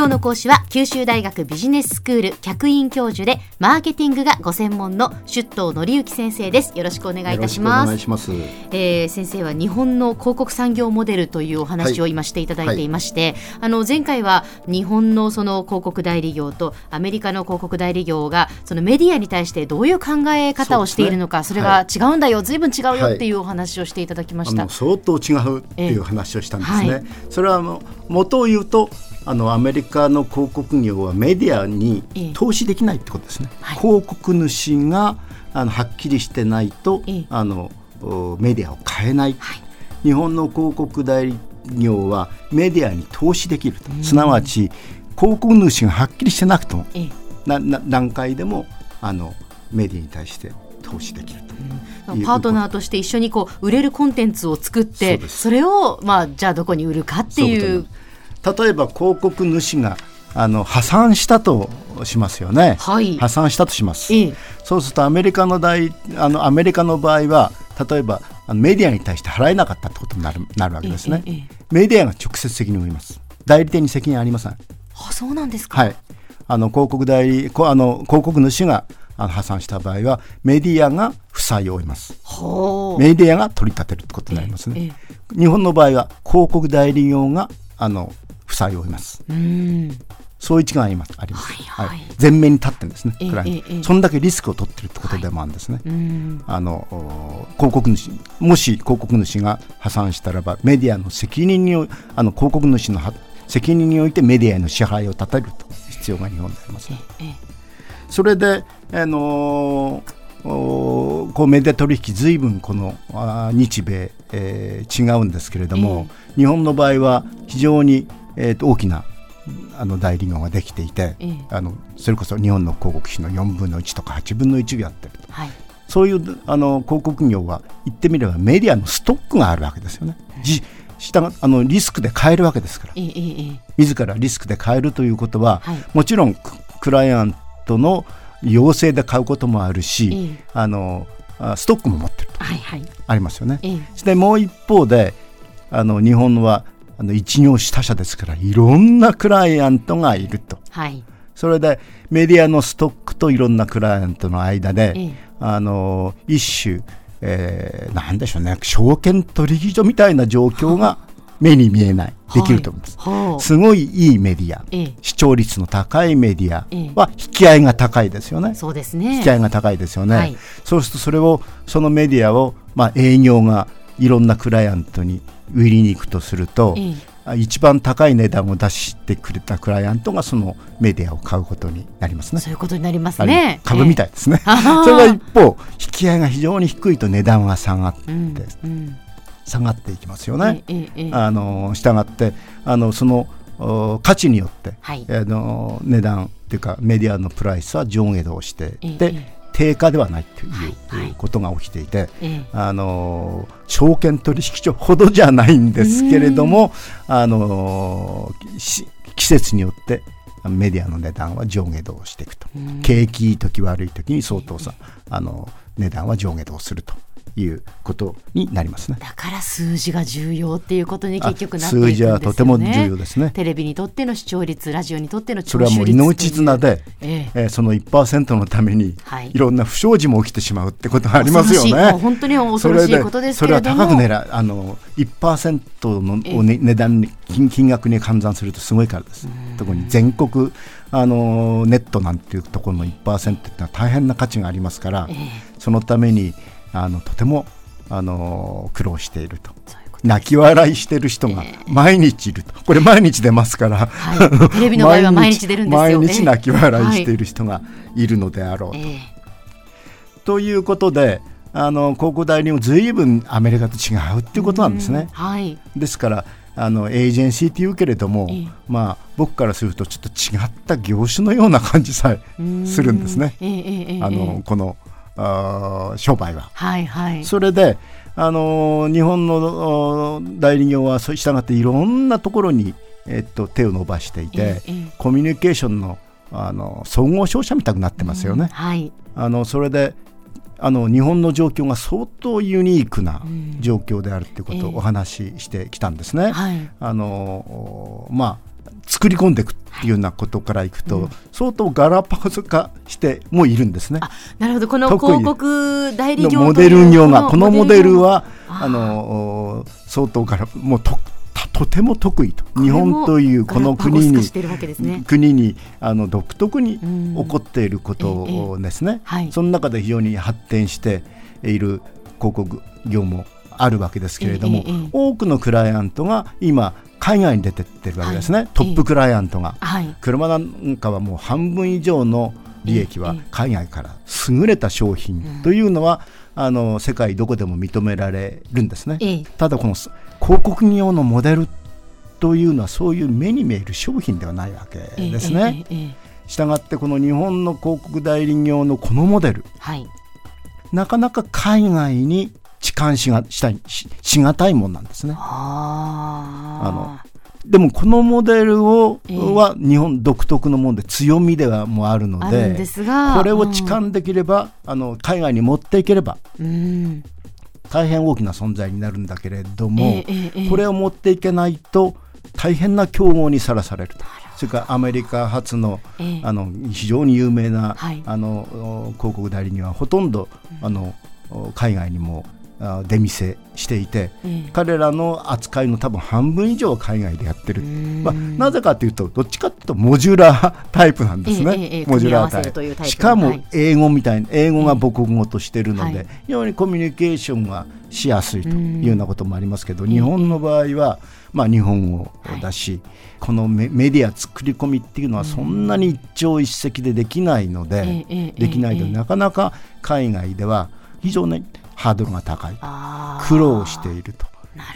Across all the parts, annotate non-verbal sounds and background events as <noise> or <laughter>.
今日の講師は九州大学ビジネススクール客員教授でマーケティングがご専門の出頭則之先生です。よろしくお願いいたします。お願いします、えー、先生は日本の広告産業モデルというお話を今していただいていまして、はい。はい、あの前回は日本のその広告代理業とアメリカの広告代理業がそのメディアに対してどういう考え方をしているのかそ,、れが違うんだよ、はい、ずいぶん違うよっていうお話をしていただきました、相当違うっていう話をしたんですね、それは元を言うとあのアメリカの広告業はメディアに投資できないってことですね、はい、広告主があのはっきりしてないと、あのメディアを変えない、はい、日本の広告代理業はメディアに投資できると、すなわち広告主がはっきりしてなくても、なな段階でもあのメディアに対して投資できると、うん、パートナーとして一緒にこう売れるコンテンツを作ってそれを、まあ、じゃあどこに売るかっていう例えば広告主があの破産したとしますよね、はい、破産したとします、ええ、そうするとアメリカの大あのアメリカの場合は例えばメディアに対して払えなかったってことになるなるわけですね、え、メディアが直接責任を負います。代理店に責任ありません。あそうなんですか。はい。あの広告代理あの広告主が破産した場合はメディアが負債を負います。メディアが取り立てるってことになりますね、日本の場合は広告代理業があの負債を負います。そういう違いがあります。はいはいはい、前面に立ってるんですね。えー、えそんだけリスクを取ってるってことでもあるんですね。はい、あの広告主もし広告主が破産したらばメディアの責任にあの広告主の責任においてメディアへの支配を立てると必要が日本でありますね。えー、それであのーこうメディア取引ずいぶんこの日米、えー、違うんですけれども、えー、日本の場合は非常にえー、と大きなあの代理業ができていて、ええ、あのそれこそ日本の広告費の4分の1とか8分の1をやってると、はい、そういうあの広告業は言ってみればメディアのストックがあるわけですよね。じ下あのリスクで買えるわけですから、ええ、自らリスクで買えるということは、はい、もちろんクライアントの要請で買うこともあるし、あのストックも持ってると、はいはい、ありますよね。でもう一方であの日本はあの一業種他社ですからいろんなクライアントがいると、はい、それでメディアのストックといろんなクライアントの間で、ええ、あの一種、えー、なんでしょうね証券取引所みたいな状況が <laughs> 目に見えない、できると思います、はい、すごいいいメディア、ええ、視聴率の高いメディア。は引き合いが高いですよね、そうですね。引き合いが高いですよね、はい、そうするとそれをそのメディアを、まあ、営業がいろんなクライアントに売りに行くとすると、え一番高い値段を出してくれたクライアントがそのメディアを買うことになりますね。そういうことになりますね。株みたいですね。えー、それが一方引き合いが非常に低いと値段は下がって、うんうん、下がっていきますよね。えー、あの従ってあのその価値によって、はい、あの値段っていうかメディアのプライスは上下動してで、低下ではないということが起きていて、あの証券取引所ほどじゃないんですけれども、あの季節によってメディアの値段は上下動していくと、景気いい時悪い時に相当さあの値段は上下動するということになりますね。だから数字が重要っていうことに結局なっていくんですよね。数字はとても重要ですね。テレビにとっての視聴率ラジオにとってのそれはもう命綱で、ええー、その1%のために、はい、いろんな不祥事も起きてしまうってことがありますよね。本当に恐ろしいことですけれども。それは高く狙あの1%の、えー、値段に金金額に換算するとすごいからです。特に全国あのネットなんていうところの1%ってのは大変な価値がありますから、えー、そのためにあのとてもあの苦労していると。泣き笑いしてる人が毎日いると、これ毎日出ますから、はい、テレビの場合は毎日出るんですよ、ね、毎日泣き笑いしている人がい。るのであろうと。はい、ということであの広告代理もずいぶんアメリカと違うっていうことなんですね。はい、ですからあのエージェンシーっていうけれども、まあ、僕からするとちょっと違った業種のような感じさえするんですね。あのこのあ商売は。はいはい、それであの日本の代理業はそうしたがっていろんなところに、えっと、手を伸ばしていて、ええ、コミュニケーションのあの総合商社みたくなってますよね。うんはい、あのそれであの日本の状況が相当ユニークな状況であるということをお話ししてきたんですね。うんはい、あのまあ作り込んでいくっていうようなことからいくと、はい、相当ガラパゴス化してもいるんですね。なるほど。この広告代理業モデル業がこのモデルはあの相当ガラもうととても得意と。日本というこの国に、ね、国にあの独特に起こっていることですね、ええはい、その中で非常に発展している広告業もあるわけですけれども、え、多くのクライアントが今海外に出てってるわけですね、はい、トップクライアントが、はい、車なんかはもう半分以上の利益は海外から優れた商品というのは、あの世界どこでも認められるんですね、ただこの広告業のモデルというのはそういう目に見える商品ではないわけですね。したがってこの日本の広告代理業のこのモデル、はい、なかなか海外に痴漢しがしたいししがたいもんなんですね。あのでもこのモデルを、えー、は日本独特のもので強みではもあるのでこれを痴漢できれば、うん、あの海外に持っていければ、うん、大変大きな存在になるんだけれども、えーえー、これを持っていけないと大変な競合にさらされると。それからアメリカ発の,、あの非常に有名な、はい、あの広告代理にはほとんど、あの海外にも出店していて、ええ、彼らの扱いの多分半分以上は海外でやってる、まあ、なぜかというとどっちかというとモジュラータイプなんですね、え、モジュラータイプ。しかも英語みたいな英語が母国語としてるので、非常にコミュニケーションがしやすいというようなこともありますけど、日本の場合は、まあ、日本語だし、はい、このメメディア作り込みっていうのはそんなに一朝一夕でできないので、できないとなかなか海外では非常にハードルが高い。苦労していると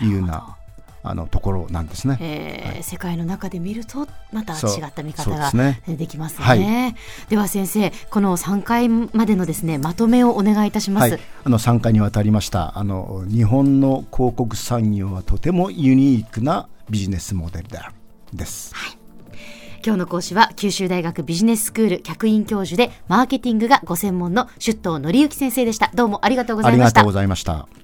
いうようなあのところなんですね、えーはい、世界の中で見るとまた違った見方ができますね、はい、では先生この3回までのですねまとめをお願いいたします、はい、あの3回にわたりました。あの日本の広告産業はとてもユニークなビジネスモデルであるです、はい今日の講師は九州大学ビジネススクール客員教授でマーケティングがご専門の出頭則之先生でした。どうもありがとうございました。ありがとうございました。